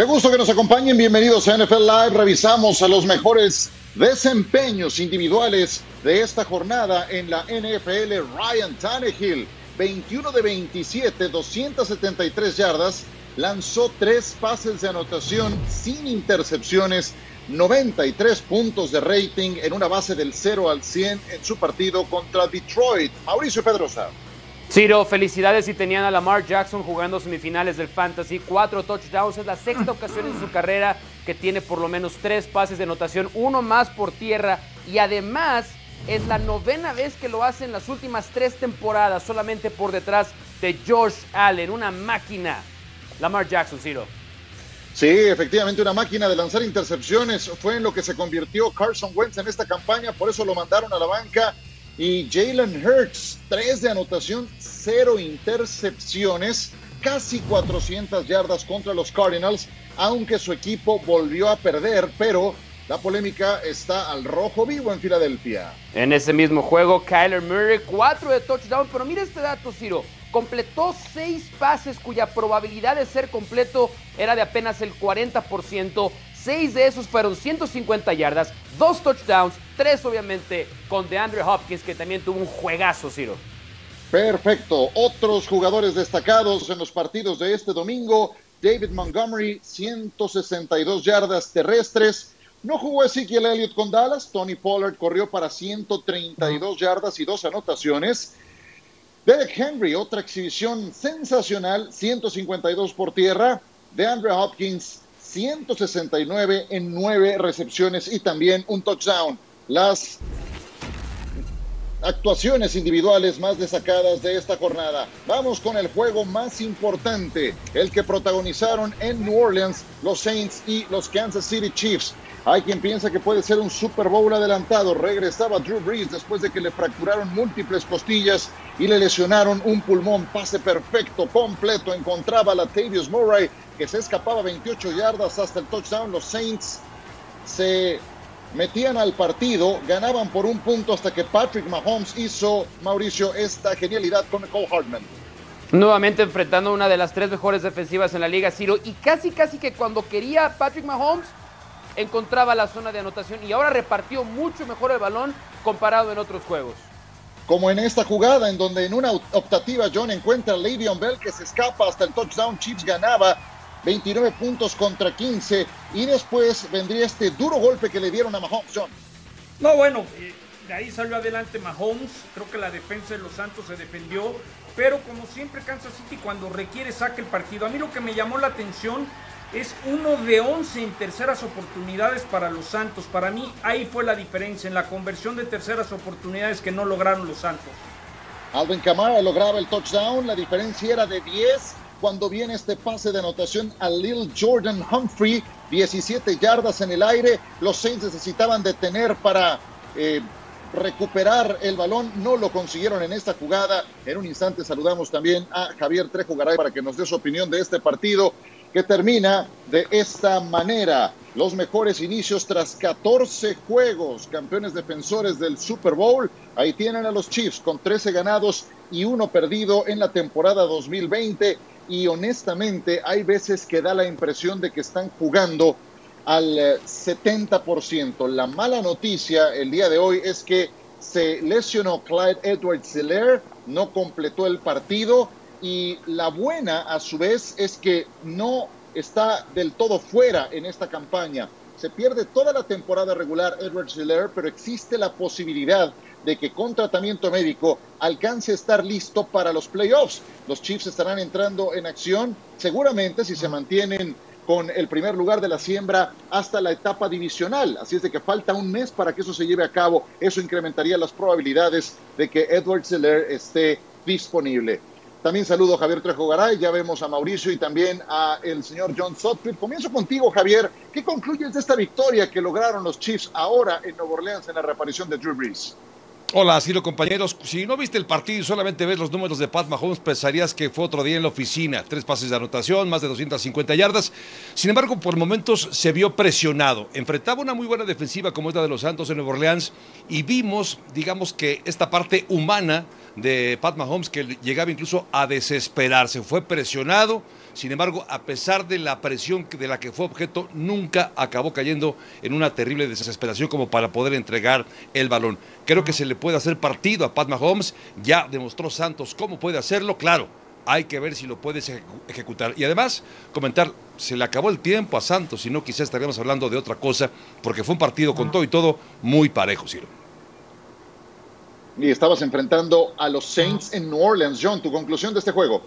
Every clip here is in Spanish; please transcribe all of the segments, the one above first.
Qué gusto que nos acompañen. Bienvenidos a NFL Live. Revisamos a los mejores desempeños individuales de esta jornada en la NFL. Ryan Tannehill, 21 de 27, 273 yardas, lanzó tres pases de anotación sin intercepciones, 93 puntos de rating en una base del 0 al 100 en su partido contra Detroit. Mauricio Pedrosa. Ciro, felicidades si tenían a Lamar Jackson jugando semifinales del Fantasy. Cuatro touchdowns, es la sexta ocasión en su carrera que tiene por lo menos tres pases de anotación, uno más por tierra y además es la novena vez que lo hace en las últimas tres temporadas, solamente por detrás de Josh Allen, una máquina. Lamar Jackson, Ciro. Sí, efectivamente, una máquina de lanzar intercepciones fue en lo que se convirtió Carson Wentz en esta campaña, por eso lo mandaron a la banca y Jalen Hurts, tres de anotación, cero intercepciones, casi 400 yardas contra los Cardinals, aunque su equipo volvió a perder, pero la polémica está al rojo vivo en Filadelfia. En ese mismo juego, Kyler Murray, cuatro de touchdown, pero mira este dato, Ciro. Completó seis pases cuya probabilidad de ser completo era de apenas el 40%. Seis de esos fueron 150 yardas, dos touchdowns, tres obviamente con DeAndre Hopkins, que también tuvo un juegazo, Ciro. Perfecto. Otros jugadores destacados en los partidos de este domingo. David Montgomery, 162 yardas terrestres. No jugó Ezekiel Elliott con Dallas. Tony Pollard corrió para 132 yardas y dos anotaciones. Derek Henry, otra exhibición sensacional, 152 por tierra. DeAndre Hopkins, 169 en nueve recepciones y también un touchdown. Las actuaciones individuales más destacadas de esta jornada. Vamos con el juego más importante, el que protagonizaron en New Orleans los Saints y los Kansas City Chiefs. Hay quien piensa que puede ser un Super Bowl adelantado. Regresaba Drew Brees después de que le fracturaron múltiples costillas y le lesionaron un pulmón. Pase perfecto, completo. Encontraba a Latavius Murray que se escapaba 28 yardas hasta el touchdown. Los Saints se metían al partido, ganaban por un punto hasta que Patrick Mahomes hizo, Mauricio, esta genialidad con Cole Hartman. Nuevamente enfrentando una de las tres mejores defensivas en la liga, Ciro, y casi casi que cuando quería Patrick Mahomes encontraba la zona de anotación y ahora repartió mucho mejor el balón comparado en otros juegos. Como en esta jugada en donde en una optativa John encuentra a Le'Veon Bell que se escapa hasta el touchdown, Chiefs ganaba 29 puntos contra 15 y después vendría este duro golpe que le dieron a Mahomes, John. No, bueno, eh, de ahí salió adelante Mahomes, creo que la defensa de los Santos se defendió, pero como siempre Kansas City cuando requiere saca el partido. A mí lo que me llamó la atención es uno de 11 en terceras oportunidades para los Santos. Para mí ahí fue la diferencia en la conversión de terceras oportunidades que no lograron los Santos. Alvin Kamara lograba el touchdown, la diferencia era de 10 cuando viene este pase de anotación a Lil Jordan Humphrey, 17 yardas en el aire. Los Saints necesitaban detener para eh, recuperar el balón, no lo consiguieron en esta jugada. En un instante saludamos también a Javier Trejo Garay para que nos dé su opinión de este partido que termina de esta manera. Los mejores inicios tras 14 juegos, campeones defensores del Super Bowl. Ahí tienen a los Chiefs con 13 ganados y uno perdido en la temporada 2020 y honestamente hay veces que da la impresión de que están jugando al 70%. Eh, la mala noticia el día de hoy es que se lesionó Clyde Edwards Zeller, no completó el partido y la buena a su vez es que no está del todo fuera en esta campaña. Se pierde toda la temporada regular Edwards Zeller, pero existe la posibilidad de que con tratamiento médico alcance a estar listo para los playoffs. Los Chiefs estarán entrando en acción seguramente si se mantienen con el primer lugar de la siembra hasta la etapa divisional. Así es de que falta un mes para que eso se lleve a cabo. Eso incrementaría las probabilidades de que Edward Zeller esté disponible. También saludo a Javier Trejo Garay, ya vemos a Mauricio y también a el señor John Sutcliffe. Comienzo contigo, Javier. ¿Qué concluyes de esta victoria que lograron los Chiefs ahora en Nueva Orleans en la reaparición de Drew Brees? Hola, Ciro, compañeros. Si no viste el partido y solamente ves los números de Pat Mahomes, pensarías que fue otro día en la oficina. Tres pases de anotación, más de 250 yardas. Sin embargo, por momentos se vio presionado. Enfrentaba una muy buena defensiva como esta de los Santos en Nueva Orleans y vimos, digamos que esta parte humana de Pat Mahomes que llegaba incluso a desesperarse. Fue presionado, sin embargo, a pesar de la presión de la que fue objeto, nunca acabó cayendo en una terrible desesperación como para poder entregar el balón. Creo que se le puede hacer partido a Pat Mahomes. Ya demostró Santos cómo puede hacerlo, claro. Hay que ver si lo puedes ejecutar. Y además, comentar, se le acabó el tiempo a Santos, si no quizás estaríamos hablando de otra cosa, porque fue un partido con todo y todo muy parejo, Ciro. Y estabas enfrentando a los Saints en New Orleans. John, tu conclusión de este juego.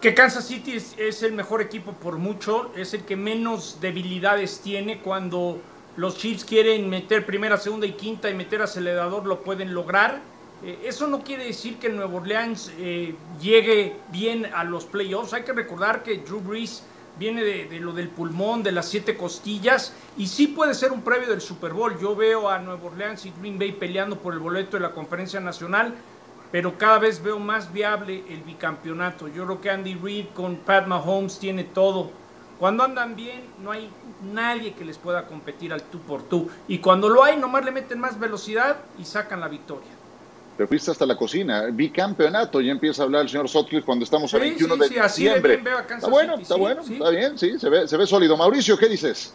Que Kansas City es, el mejor equipo por mucho, es el que menos debilidades tiene cuando los Chiefs quieren meter primera, segunda y quinta y meter acelerador, lo pueden lograr. Eh, eso no quiere decir que Nuevo Orleans eh, llegue bien a los playoffs. Hay que recordar que Drew Brees viene de, lo del pulmón, de las siete costillas, y sí puede ser un previo del Super Bowl. Yo veo a Nuevo Orleans y Green Bay peleando por el boleto de la conferencia nacional, pero cada vez veo más viable el bicampeonato. Yo creo que Andy Reid con Pat Mahomes tiene todo. Cuando andan bien, no hay nadie que les pueda competir al tú por tú. Y cuando lo hay, nomás le meten más velocidad y sacan la victoria. Te fuiste hasta la cocina, bicampeonato, ya empieza a hablar el señor Sotcliffe cuando estamos a 21 de diciembre. está bueno, está bueno, está bien, sí, se ve, se ve sólido. Mauricio, ¿qué dices?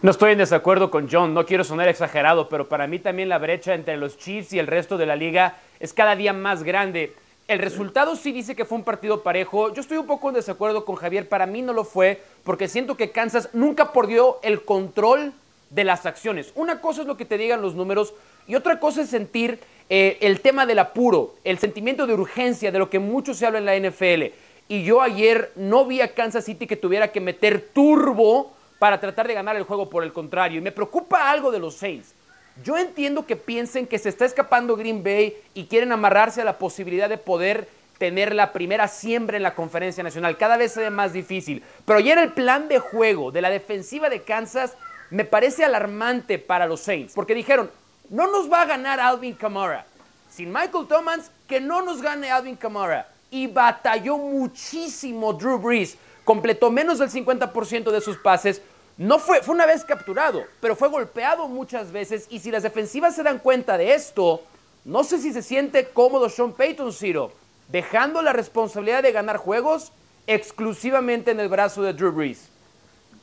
No estoy en desacuerdo con John, no quiero sonar exagerado, pero para mí también la brecha entre los Chiefs y el resto de la liga es cada día más grande. El resultado sí dice que fue un partido parejo. Yo estoy un poco en desacuerdo con Javier, para mí no lo fue, porque siento que Kansas nunca perdió el control de las acciones. Una cosa es lo que te digan los números y otra cosa es sentir eh, el tema del apuro, el sentimiento de urgencia de lo que mucho se habla en la NFL. Y yo ayer no vi a Kansas City que tuviera que meter turbo para tratar de ganar el juego, por el contrario. Y me preocupa algo de los seis. Yo entiendo que piensen que se está escapando Green Bay y quieren amarrarse a la posibilidad de poder tener la primera siembra en la conferencia nacional. Cada vez se ve más difícil. Pero ayer el plan de juego de la defensiva de Kansas me parece alarmante para los Saints. Porque dijeron, no nos va a ganar Alvin Kamara. Sin Michael Thomas, que no nos gane Alvin Kamara. Y batalló muchísimo Drew Brees. Completó menos del 50% de sus pases. No fue, fue una vez capturado, pero fue golpeado muchas veces. Y si las defensivas se dan cuenta de esto, no sé si se siente cómodo Sean Payton, Ciro, dejando la responsabilidad de ganar juegos exclusivamente en el brazo de Drew Brees.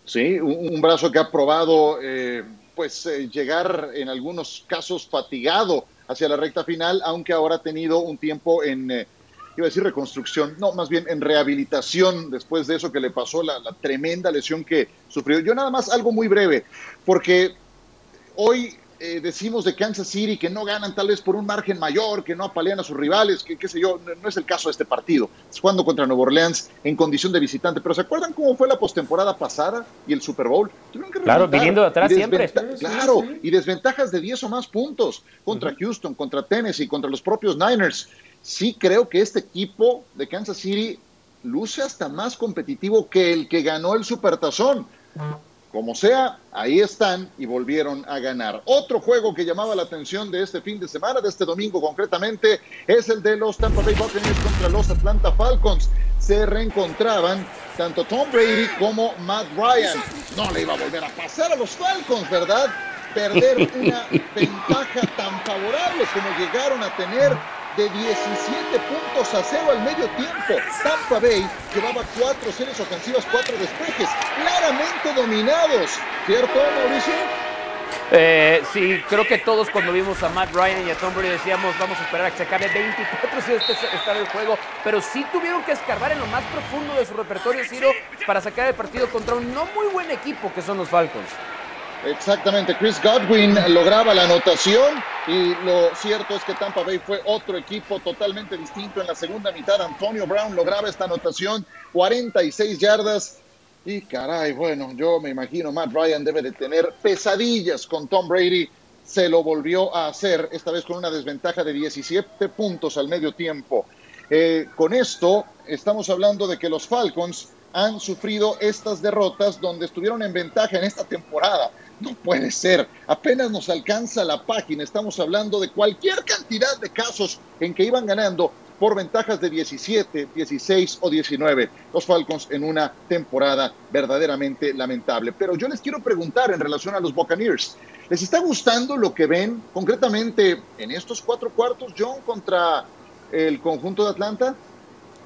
Sí, un, brazo que ha probado eh, pues eh, llegar en algunos casos fatigado hacia la recta final, aunque ahora ha tenido un tiempo en, eh, iba a decir reconstrucción, no, más bien en rehabilitación después de eso que le pasó, la, la tremenda lesión que sufrió. Yo nada más algo muy breve, porque hoy eh, decimos de Kansas City que no ganan tal vez por un margen mayor, que no apalean a sus rivales, que qué sé yo, no, es el caso de este partido. Es jugando contra Nueva Orleans en condición de visitante. Pero ¿se acuerdan cómo fue la postemporada pasada y el Super Bowl? claro, viniendo de atrás siempre. Claro, y desventajas de 10 o más puntos contra Houston, contra Tennessee, contra los propios Niners. Sí creo que este equipo de Kansas City luce hasta más competitivo que el que ganó el Supertazón. Como sea, ahí están y volvieron a ganar. Otro juego que llamaba la atención de este fin de semana, de este domingo concretamente, es el de los Tampa Bay Buccaneers contra los Atlanta Falcons. Se reencontraban tanto Tom Brady como Matt Ryan. No le iba a volver a pasar a los Falcons, ¿verdad? Perder una ventaja tan favorable como llegaron a tener de 17 puntos a cero al medio tiempo. Tampa Bay llevaba cuatro series ofensivas, cuatro despejes, claramente dominados. ¿Cierto, Mauricio? Eh, sí, creo que todos cuando vimos a Matt Ryan y a Tom Brady decíamos vamos a esperar a que se acabe 24 si este está el juego, pero sí tuvieron que escarbar en lo más profundo de su repertorio, Ciro, para sacar el partido contra un no muy buen equipo que son los Falcons. Exactamente, Chris Godwin lograba la anotación y lo cierto es que Tampa Bay fue otro equipo totalmente distinto en la segunda mitad. Antonio Brown lograba esta anotación, 46 yardas. Y caray, bueno, yo me imagino Matt Ryan debe de tener pesadillas con Tom Brady. Se lo volvió a hacer, esta vez con una desventaja de 17 puntos al medio tiempo. Eh, con esto estamos hablando de que los Falcons han sufrido estas derrotas donde estuvieron en ventaja en esta temporada. No puede ser. Apenas nos alcanza la página. Estamos hablando de cualquier cantidad de casos en que iban ganando por ventajas de 17, 16 o 19. Los Falcons en una temporada verdaderamente lamentable. Pero yo les quiero preguntar en relación a los Buccaneers. ¿Les está gustando lo que ven concretamente en estos cuatro cuartos, John, contra el conjunto de Atlanta?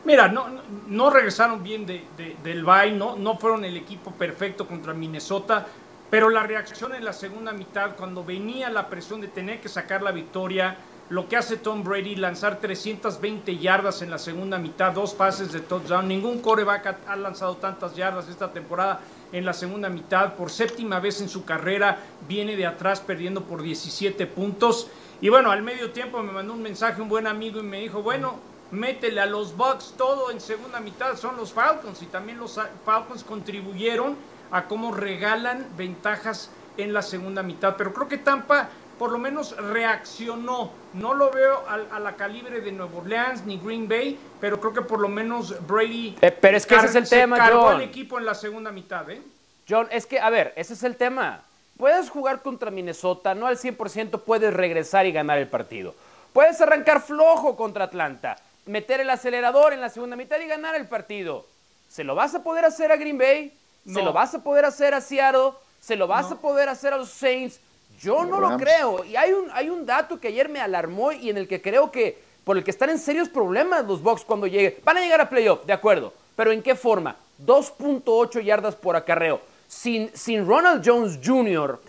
Mira, no, no regresaron bien de, del bye, no, no fueron el equipo perfecto contra Minnesota, pero la reacción en la segunda mitad, cuando venía la presión de tener que sacar la victoria, lo que hace Tom Brady, lanzar 320 yardas en la segunda mitad, dos pases de touchdown, ningún coreback ha lanzado tantas yardas esta temporada en la segunda mitad, por séptima vez en su carrera, viene de atrás perdiendo por 17 puntos. Y bueno, al medio tiempo me mandó un mensaje un buen amigo y me dijo, bueno, métele a los Bucks todo en segunda mitad, son los Falcons y también los Falcons contribuyeron a cómo regalan ventajas en la segunda mitad. Pero creo que Tampa por lo menos reaccionó. No lo veo a, la calibre de Nueva Orleans ni Green Bay, pero creo que por lo menos Brady. Eh, pero es que ese es el tema, cargó John. al equipo en la segunda mitad, ¿eh? John, es que, a ver, ese es el tema. Puedes jugar contra Minnesota, no al 100% puedes regresar y ganar el partido. Puedes arrancar flojo contra Atlanta, meter el acelerador en la segunda mitad y ganar el partido. ¿Se lo vas a poder hacer a Green Bay? ¿Se lo vas a poder hacer a Seattle? ¿Se lo vas a poder hacer a los Saints? Yo no lo creo. Y hay un, hay un dato que ayer me alarmó y en el que creo que por el que están en serios problemas los Bucks cuando lleguen. Van a llegar a playoff, de acuerdo. Pero ¿en qué forma? 2.8 yardas por acarreo. Sin, sin Ronald Jones Jr.,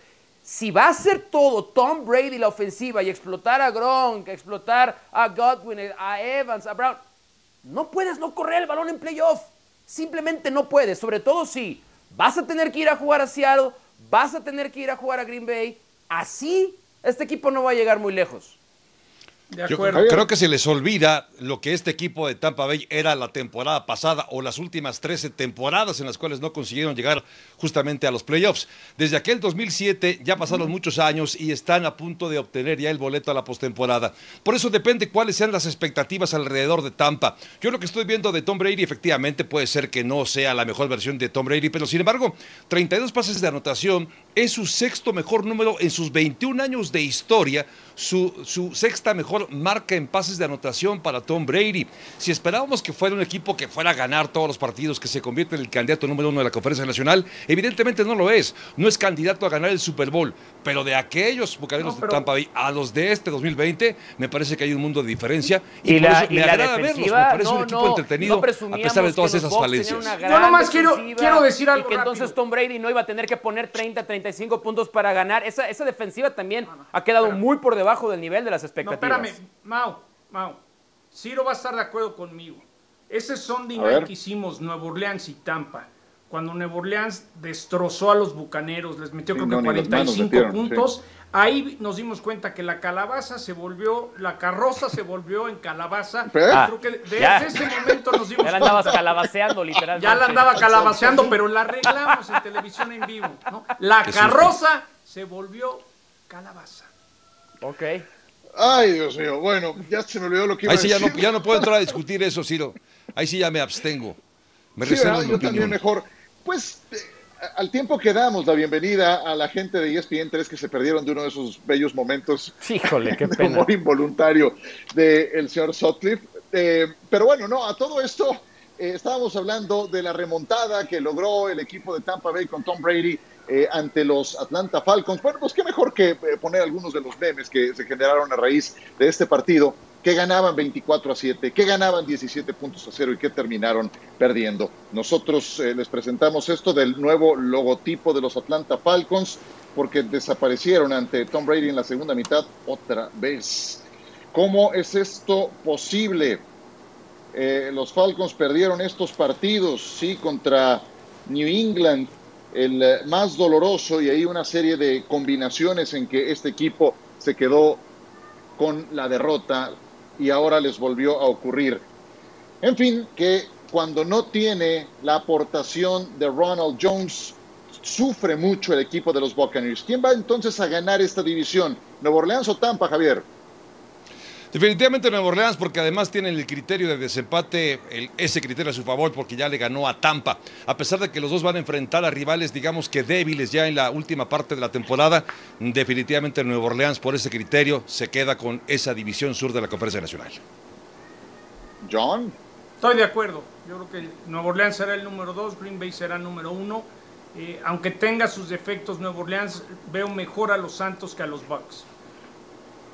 si va a hacer todo Tom Brady la ofensiva y explotar a Gronk, explotar a Godwin, a Evans, a Brown, no puedes no correr el balón en playoff. Simplemente no puedes. Sobre todo si vas a tener que ir a jugar a Seattle, vas a tener que ir a jugar a Green Bay Así, este equipo no va a llegar muy lejos. Yo creo que se les olvida lo que este equipo de Tampa Bay era la temporada pasada o las últimas 13 temporadas en las cuales no consiguieron llegar justamente a los playoffs. Desde aquel 2007 ya pasaron muchos años y están a punto de obtener ya el boleto a la postemporada. Por eso depende cuáles sean las expectativas alrededor de Tampa. Yo lo que estoy viendo de Tom Brady efectivamente puede ser que no sea la mejor versión de Tom Brady, pero sin embargo, 32 pases de anotación es su sexto mejor número en sus 21 años de historia, su, su sexta mejor marca en pases de anotación para Tom Brady. Si esperábamos que fuera un equipo que fuera a ganar todos los partidos, que se convierte en el candidato número uno de la conferencia nacional, evidentemente no lo es. No es candidato a ganar el Super Bowl. Pero de aquellos bucaneros de Tampa Bay a los de este 2020, me parece que hay un mundo de diferencia. Y, por eso me agrada verlos. Me parece un equipo entretenido a pesar de todas esas falencias. Yo nomás quiero, quiero decir algo. Y que entonces Tom Brady no iba a tener que poner 30, 35 puntos para ganar. Esa, esa defensiva también ha quedado muy por debajo del nivel de las expectativas. No, espérame, Mau, Mau. Ciro va a estar de acuerdo conmigo. Ese Sunday night que hicimos Nueva Orleans y Tampa cuando Nueva Orleans destrozó a los bucaneros, les metió creo que 45 puntos. Ahí nos dimos cuenta que la calabaza se volvió, la carroza se volvió en calabaza. creo que desde ese momento nos dimos Ya la andabas calabaceando, literalmente. Ya la andaba calabaceando, pero la arreglamos en televisión en vivo. La carroza se volvió calabaza. Ok. Ay, Dios mío. Bueno, ya se me olvidó lo que iba Ahí sí a decir. Ya no, ya no puedo entrar a discutir eso, Ciro. Ahí sí ya me abstengo. Me sí, reservo yo también mejor. Pues eh, al tiempo que damos la bienvenida a la gente de ESPN 3 que se perdieron de uno de esos bellos momentos Híjole, qué de humor involuntario del señor Sutcliffe. Eh, pero bueno, no, a todo esto eh, estábamos hablando de la remontada que logró el equipo de Tampa Bay con Tom Brady ante los Atlanta Falcons. Bueno, pues qué mejor que poner algunos de los memes que se generaron a raíz de este partido que ganaban 24 a 7, que ganaban 17 puntos a 0 y que terminaron perdiendo. Nosotros eh, les presentamos esto del nuevo logotipo de los Atlanta Falcons porque desaparecieron ante Tom Brady en la segunda mitad otra vez. ¿Cómo es esto posible? Eh, los Falcons perdieron estos partidos, sí, contra New England, el eh, más doloroso, y hay una serie de combinaciones en que este equipo se quedó con la derrota y ahora les volvió a ocurrir. En fin, que cuando no tiene la aportación de Ronald Jones, sufre mucho el equipo de los Buccaneers. ¿Quién va entonces a ganar esta división? ¿Nueva Orleans o Tampa, Javier? Definitivamente Nueva Orleans, porque además tienen el criterio de desempate, ese criterio a su favor, porque ya le ganó a Tampa. A pesar de que los dos van a enfrentar a rivales, digamos que débiles ya en la última parte de la temporada, definitivamente Nueva Orleans, por ese criterio, se queda con esa división sur de la Conferencia Nacional. John. Estoy de acuerdo. Yo creo que Nueva Orleans será el número dos, Green Bay será el número uno. Eh, aunque tenga sus defectos Nuevo Orleans, veo mejor a los Santos que a los Bucks.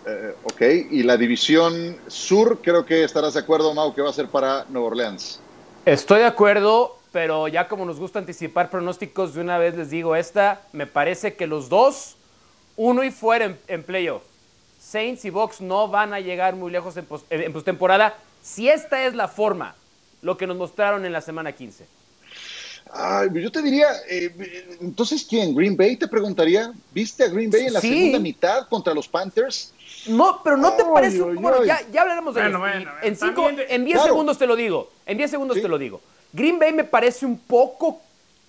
Eh, ok, y la división sur, creo que estarás de acuerdo, Mau, que va a ser para Nueva Orleans. Estoy de acuerdo, pero ya como nos gusta anticipar pronósticos, de una vez les digo esta, me parece que los dos, uno y fuera en, en playoff. Saints y Bucks no van a llegar muy lejos en, pos- en postemporada si esta es la forma, lo que nos mostraron en la semana 15. Ay, yo te diría, eh, entonces, ¿quién? ¿Green Bay? Te preguntaría. ¿Viste a Green Bay en la Sí. segunda mitad contra los Panthers? No, pero no te parece bueno, ya, ya hablaremos de Bueno, eso. bueno, en bueno, cinco, de- en 10 Claro. segundos te lo digo. En 10 segundos Sí. te lo digo. Green Bay me parece un poco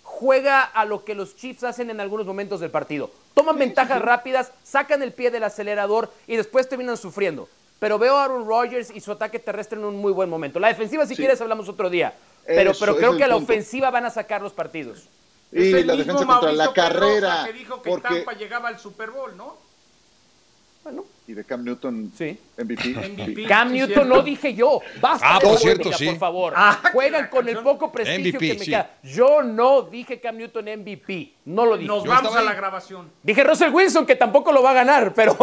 juega a lo que los Chiefs hacen en algunos momentos del partido. Toman ventajas rápidas, sacan el pie del acelerador y después terminan sufriendo. Pero veo a Aaron Rodgers y su ataque terrestre en un muy buen momento. La defensiva, si Sí. quieres, hablamos otro día. Pero, Eso, pero creo que a la punto. ofensiva van a sacar los partidos. Y Es el la mismo defensa contra la Mauricio Pedrosa carrera. que dijo que Porque, Tampa llegaba al Super Bowl, ¿no? Bueno, y de Cam Newton, Sí. MVP. MVP. Cam Newton cierto. no dije yo. Basta Ah, por polémica, cierto, sí. por favor. Ah, Juegan con el poco prestigio MVP, que me sí. queda. Yo no dije Cam Newton MVP. No lo dije. Nos Yo vamos a la grabación. Dije Russell Wilson que tampoco lo va a ganar, pero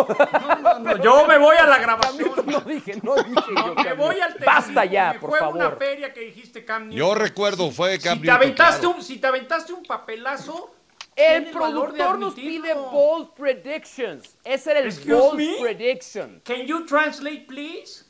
No, no, yo me voy a la Cam grabación. Newton no dije, no dije yo. Me voy al Basta técnico, ya, me por fue a una favor. feria que dijiste Cam Newton. Yo recuerdo, fue Cam si te Newton, aventaste claro. un, si te aventaste un papelazo, El productor nos pide bold predictions. Ese era el Excuse bold me? prediction. Can you translate, please?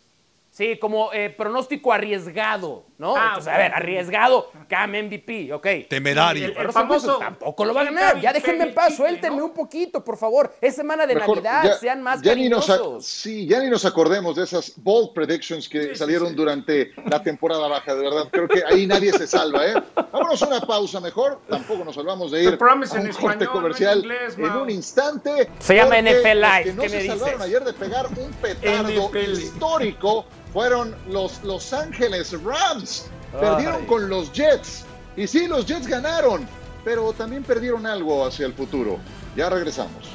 Sí, como eh, pronóstico arriesgado, ¿no? Ah, Entonces, a ver, arriesgado, Cam MVP, ok. Temerario. El- el Russell famoso tampoco lo va a ganar. Ya déjenme en paz, suéltenme ¿no? un poquito, por favor. Es semana de Mejor, Navidad, ya- sean más ya ni nos sí, ya ni nos acordemos de esas bold predictions que sí, salieron sí. durante la temporada baja, de verdad. Creo que ahí nadie se salva, ¿eh? Vámonos a una pausa mejor. Tampoco nos salvamos de ir The Promise a un en corte español, en comercial inglés, en un instante. Se llama NFL Live, que no ¿qué se me salvaron dices? ayer de pegar un petardo NFL. histórico fueron los Los Ángeles Rams. Perdieron Ay. con los Jets. Y sí, los Jets ganaron, pero también perdieron algo hacia el futuro. Ya regresamos.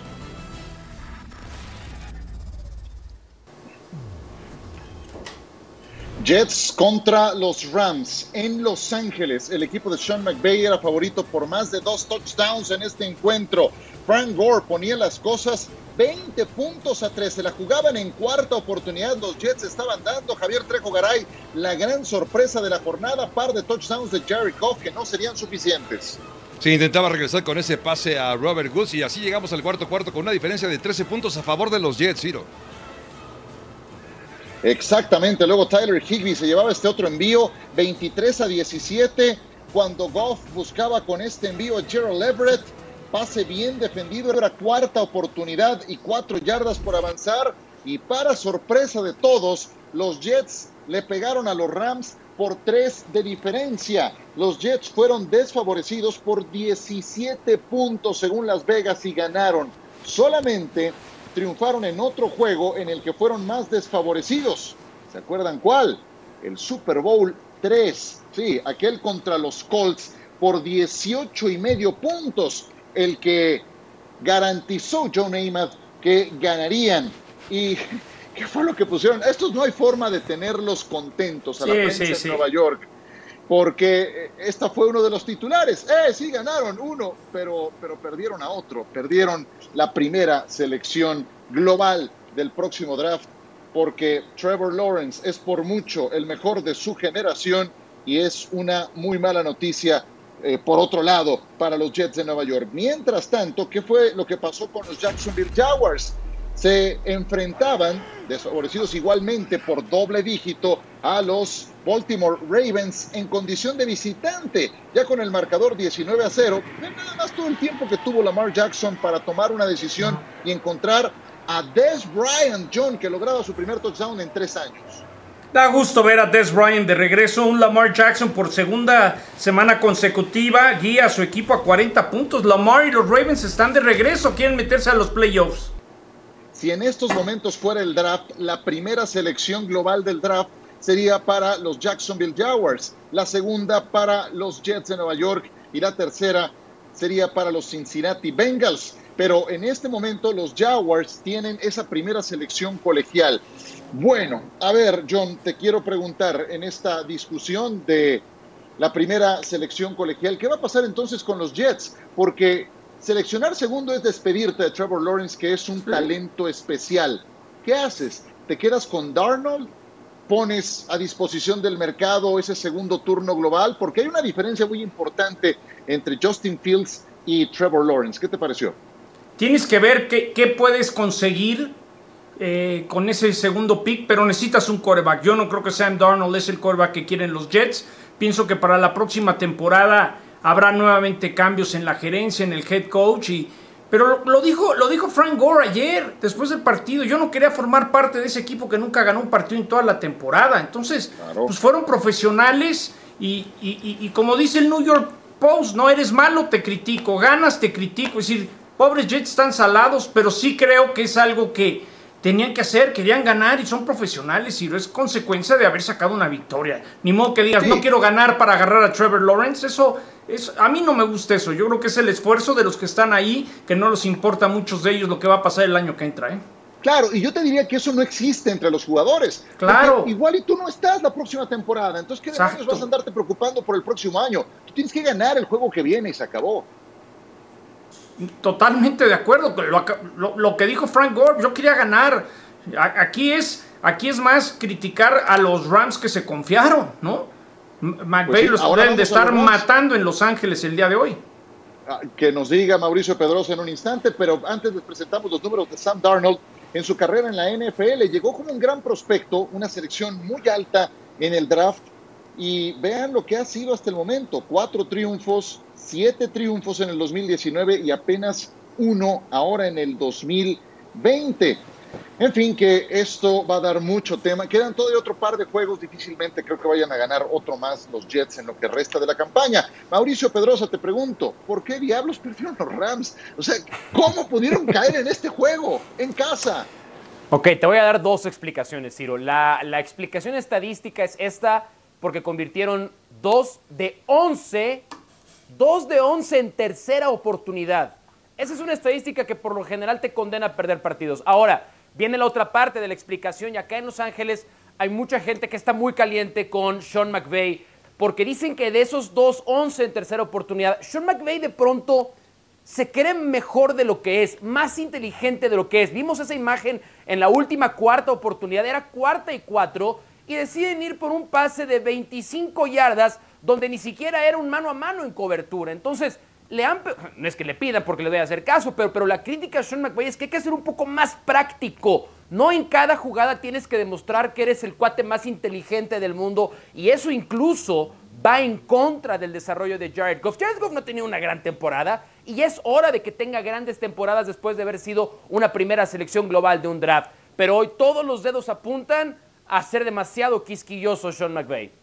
Jets contra los Rams en Los Ángeles. El equipo de Sean McVay era favorito por más de dos touchdowns en este encuentro. Frank Gore ponía las cosas 20 puntos a 3. Se la jugaban en cuarta oportunidad. Los Jets estaban dando. Javier Trejo Garay, la gran sorpresa de la jornada. Par de touchdowns de Jared Goff que no serían suficientes. Se intentaba regresar con ese pase a Robert Woods y así llegamos al cuarto cuarto con una diferencia de 13 puntos a favor de los Jets, Ciro. Exactamente, luego Tyler Higby se llevaba este otro envío, 23 a 17, cuando Goff buscaba con este envío a Gerald Everett, pase bien defendido, era cuarta oportunidad y cuatro yardas por avanzar, y para sorpresa de todos, los Jets le pegaron a los Rams por tres de diferencia. Los Jets fueron desfavorecidos por 17 puntos según Las Vegas y ganaron. Solamente triunfaron en otro juego en el que fueron más desfavorecidos. ¿Se acuerdan cuál? El Super Bowl 3. Sí, aquel contra los Colts por 18 y medio puntos. El que garantizó Joe Namath que ganarían. ¿Y qué fue lo que pusieron? Estos no hay forma de tenerlos contentos a la Sí, prensa sí, en sí. Nueva York. Porque eh, esta fue uno de los titulares. Eh, sí, ganaron uno, pero, pero perdieron a otro. Perdieron la primera selección global del próximo draft. Porque Trevor Lawrence es por mucho el mejor de su generación y es una muy mala noticia eh, por otro lado para los Jets de Nueva York. Mientras tanto, ¿qué fue lo que pasó con los Jacksonville Jaguars? Se enfrentaban, desfavorecidos igualmente por doble dígito, a los Baltimore Ravens en condición de visitante, ya con el marcador 19 a 0. Ve Nada más todo el tiempo que tuvo Lamar Jackson para tomar una decisión y encontrar a Des Bryant John, que lograba su primer touchdown en tres años. Da gusto ver a Des Bryant de regreso. Un Lamar Jackson por segunda semana consecutiva guía a su equipo a 40 puntos. Lamar y los Ravens están de regreso. Quieren meterse a los playoffs. Si en estos momentos fuera el draft, la primera selección global del draft sería para los Jacksonville Jaguars, la segunda para los Jets de Nueva York y la tercera sería para los Cincinnati Bengals. Pero en este momento los Jaguars tienen esa primera selección colegial. Bueno, a ver, John, te quiero preguntar en esta discusión de la primera selección colegial. ¿Qué va a pasar entonces con los Jets? Porque seleccionar segundo es despedirte de Trevor Lawrence, que es un talento especial. ¿Qué haces? ¿Te quedas con Darnold? ¿Pones a disposición del mercado ese segundo turno global? Porque hay una diferencia muy importante entre Justin Fields y Trevor Lawrence. ¿Qué te pareció? Tienes que ver qué, qué puedes conseguir eh, con ese segundo pick, pero necesitas un quarterback. Yo no creo que Sam Darnold es el quarterback que quieren los Jets. Pienso que para la próxima temporada habrá nuevamente cambios en la gerencia, en el head coach. Y, pero lo, dijo, lo dijo Frank Gore ayer, después del partido. Yo no quería formar parte de ese equipo que nunca ganó un partido en toda la temporada. Entonces, pues fueron profesionales y, y, como dice el New York Post, no eres malo, te critico, ganas, te critico. Es decir, pobres Jets están salados, pero sí creo que es algo que tenían que hacer, querían ganar y son profesionales y es consecuencia de haber sacado una victoria. Ni modo que digas, no quiero ganar para agarrar a Trevor Lawrence, eso, es, a mí no me gusta eso, yo creo que es el esfuerzo de los que están ahí, que no les importa a muchos de ellos lo que va a pasar el año que entra. ¿eh? Claro, y yo te diría que eso no existe entre los jugadores. Claro. Igual y tú no estás la próxima temporada, entonces ¿qué demonios vas a andarte preocupando por el próximo año? Tú tienes que ganar el juego que viene y se acabó. Totalmente de acuerdo. Lo, lo, que dijo Frank Gore, yo quería ganar. Aquí es, aquí es más criticar a los Rams que se confiaron, ¿no? McVay pues los deben de estar matando en Los Ángeles el día de hoy. Ah, que nos diga Mauricio Pedrosa en un instante, pero antes les presentamos los números de Sam Darnold en su carrera en la NFL. Llegó como un gran prospecto, una selección muy alta en el draft. Y vean lo que ha sido hasta el momento: cuatro triunfos, siete triunfos en el 2019 y apenas uno ahora en el 2020. En fin, que esto va a dar mucho tema. Quedan todavía otro par de juegos. Difícilmente creo que vayan a ganar otro más los Jets en lo que resta de la campaña. Mauricio Pedrosa, te pregunto, ¿por qué diablos perdieron los Rams? O sea, ¿cómo pudieron caer en este juego en casa? Ok, te voy a dar dos explicaciones, Ciro. La, la explicación estadística es esta porque convirtieron dos de once 2 de 11 en tercera oportunidad. Esa es una estadística que por lo general te condena a perder partidos. Ahora, viene la otra parte de la explicación y acá en Los Ángeles hay mucha gente que está muy caliente con Sean McVay porque dicen que de esos 2-11 en tercera oportunidad, Sean McVay de pronto se cree mejor de lo que es, más inteligente de lo que es. Vimos esa imagen en la última cuarta oportunidad, era cuarta y cuatro, y deciden ir por un pase de 25 yardas donde ni siquiera era un mano a mano en cobertura. Entonces, le han, no es que le pidan porque le voy a hacer caso, pero, pero la crítica a Sean McVay es que hay que ser un poco más práctico. No en cada jugada tienes que demostrar que eres el cuate más inteligente del mundo y eso incluso va en contra del desarrollo de Jared Goff. Jared Goff no tenía una gran temporada y es hora de que tenga grandes temporadas después de haber sido una primera selección global de un draft. Pero hoy todos los dedos apuntan a ser demasiado quisquilloso Sean McVay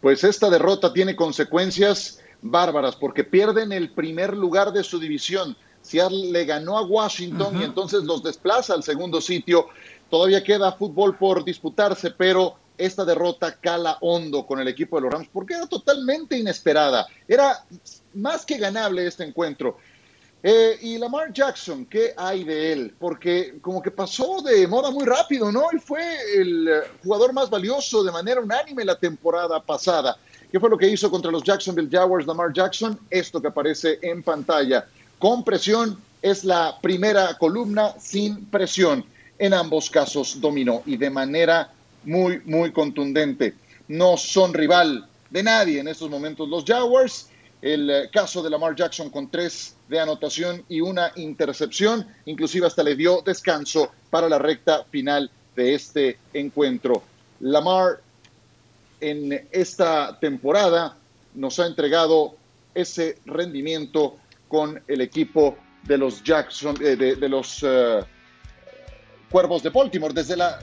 pues esta derrota tiene consecuencias bárbaras porque pierden el primer lugar de su división. Seattle le ganó a Washington y entonces los desplaza al segundo sitio. Todavía queda fútbol por disputarse, pero esta derrota cala hondo con el equipo de los Rams porque era totalmente inesperada. Era más que ganable este encuentro. Eh, y Lamar Jackson, ¿qué hay de él? Porque como que pasó de moda muy rápido, ¿no? Él fue el jugador más valioso de manera unánime la temporada pasada. ¿Qué fue lo que hizo contra los Jacksonville Jaguars Lamar Jackson? Esto que aparece en pantalla. Con presión es la primera columna, sin presión. En ambos casos dominó y de manera muy, muy contundente. No son rival de nadie en estos momentos los Jaguars el eh, caso de Lamar Jackson con tres de anotación y una intercepción, inclusive hasta le dio descanso para la recta final de este encuentro. Lamar en esta temporada nos ha entregado ese rendimiento con el equipo de los Jackson, eh, de, los uh, Cuervos de Baltimore desde la,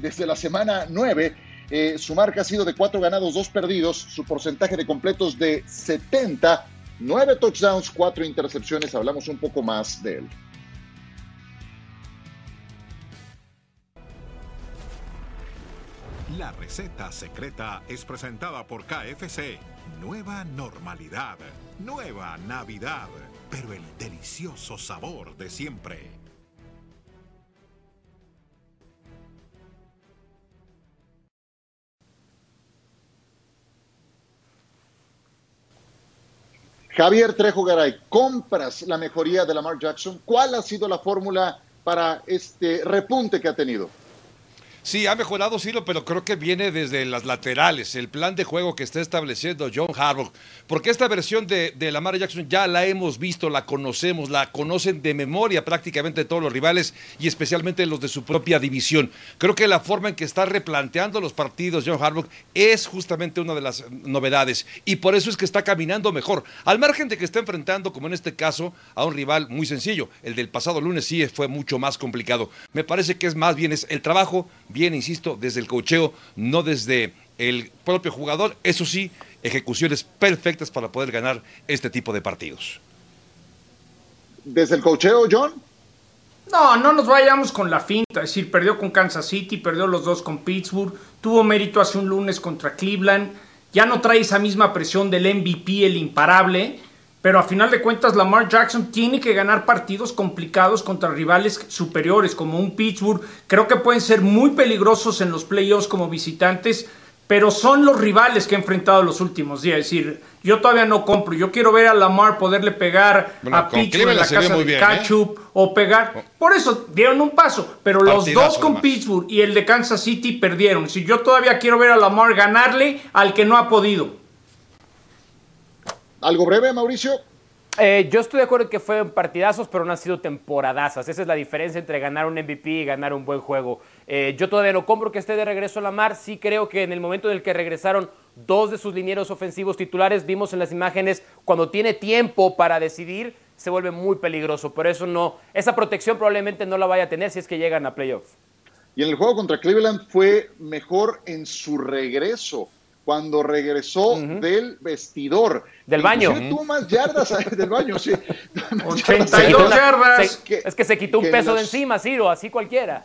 desde la semana 9 eh, su marca ha sido de cuatro ganados, dos perdidos. Su porcentaje de completos de 70, nueve touchdowns, cuatro intercepciones. Hablamos un poco más de él. La receta secreta es presentada por KFC. Nueva normalidad, nueva Navidad, pero el delicioso sabor de siempre. Javier Trejo Garay, compras la mejoría de Lamar Jackson. ¿Cuál ha sido la fórmula para este repunte que ha tenido? Sí, ha mejorado Ciro, pero creo que viene desde las laterales, el plan de juego que está estableciendo John Harbaugh. Porque esta versión de, de Lamar Jackson ya la hemos visto, la conocemos, la conocen de memoria prácticamente todos los rivales y especialmente los de su propia división. Creo que la forma en que está replanteando los partidos John Harbaugh es justamente una de las novedades y por eso es que está caminando mejor. Al margen de que está enfrentando, como en este caso, a un rival muy sencillo. El del pasado lunes sí fue mucho más complicado. Me parece que es más bien es el trabajo bien, insisto, desde el cocheo, no desde el propio jugador. Eso sí, ejecuciones perfectas para poder ganar este tipo de partidos. ¿Desde el cocheo, John? No, no nos vayamos con la finta. Es decir, perdió con Kansas City, perdió los dos con Pittsburgh, tuvo mérito hace un lunes contra Cleveland. Ya no trae esa misma presión del MVP, el imparable. Pero a final de cuentas, Lamar Jackson tiene que ganar partidos complicados contra rivales superiores, como un Pittsburgh. Creo que pueden ser muy peligrosos en los playoffs como visitantes, pero son los rivales que ha enfrentado los últimos días. Es decir, yo todavía no compro. Yo quiero ver a Lamar poderle pegar Bueno, a Pittsburgh en la casa de bien, ¿eh? Oh. O pegar. Por eso dieron un paso, pero los dos con además. Pittsburgh y el de Kansas City perdieron. Si yo todavía quiero ver a Lamar ganarle al que no ha podido. ¿Algo breve, Mauricio? Eh, yo estoy de acuerdo en que fueron partidazos, pero no han sido temporadazas. Esa es la diferencia entre ganar un MVP y ganar un buen juego. Eh, yo todavía no compro que esté de regreso a la mar. Sí creo que en el momento en el que regresaron dos de sus linieros ofensivos titulares, vimos en las imágenes, cuando tiene tiempo para decidir, se vuelve muy peligroso. Por eso no, esa protección probablemente no la vaya a tener si es que llegan a playoffs. Y en el juego contra Cleveland fue mejor en su regreso, cuando regresó del vestidor. Del baño. Inclusive tuvo más yardas del baño, sí. 82 yardas. Se- Que- es que se quitó un peso de las- encima, Ciro, así cualquiera.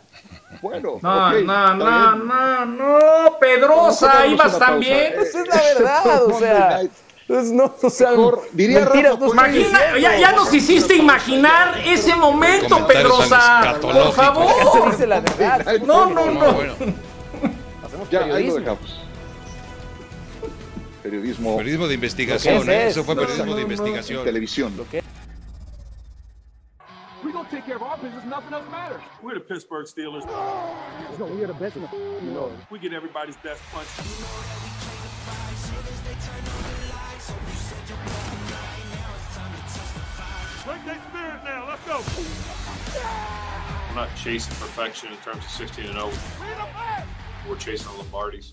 Bueno, No, ok, no, no, no, no, Pedrosa, ibas también. Esa es la verdad, o sea. night. pues no, o sea, Mejor, diría mentiras Rafa, pues, Imagina, diciendo. ya, ya nos hiciste imaginar ese momento, Pedrosa. Por escatológicos. Se favor. dice la verdad. No, no, No, no. bueno. Hacemos Ya, ahí lo dejamos. Periodismo Periodismo de investigación, es, ¿eh? es. eso fue No, periodismo no, de no, en investigación. televisión. We gonna take care of our business. Nothing else matters. We're the Pittsburgh Steelers. No, we are the best. You know, we get everybody's best punch. Like that spirit now. Let's go. I'm not chasing perfection in terms of 16 and 0. We're chasing Lombardies.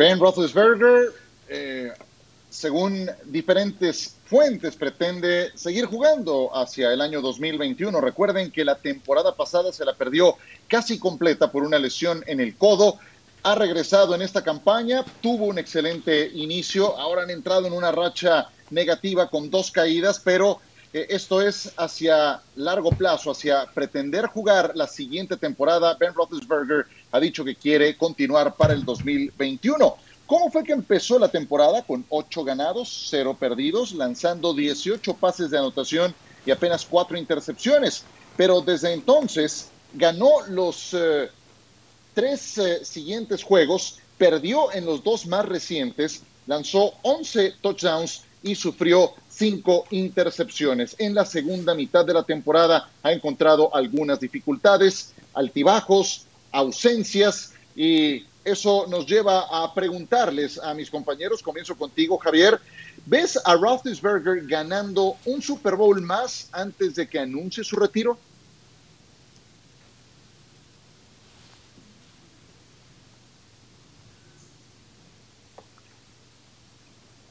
Ben Roethlisberger, eh, según diferentes fuentes, pretende seguir jugando hacia el año 2021. Recuerden que la temporada pasada se la perdió casi completa por una lesión en el codo. Ha regresado en esta campaña, tuvo un excelente inicio, ahora han entrado en una racha negativa con dos caídas, pero esto es hacia largo plazo, hacia pretender jugar la siguiente temporada. Ben Roethlisberger ha dicho que quiere continuar para el 2021. ¿Cómo fue que empezó la temporada? Con ocho ganados, cero perdidos, lanzando 18 pases de anotación y apenas cuatro intercepciones. Pero desde entonces ganó los eh, tres eh, siguientes juegos, perdió en los dos más recientes, lanzó 11 touchdowns y sufrió cinco intercepciones. En la segunda mitad de la temporada ha encontrado algunas dificultades, altibajos, ausencias y eso nos lleva a preguntarles a mis compañeros, comienzo contigo Javier, ¿ves a Roethlisberger ganando un Super Bowl más antes de que anuncie su retiro?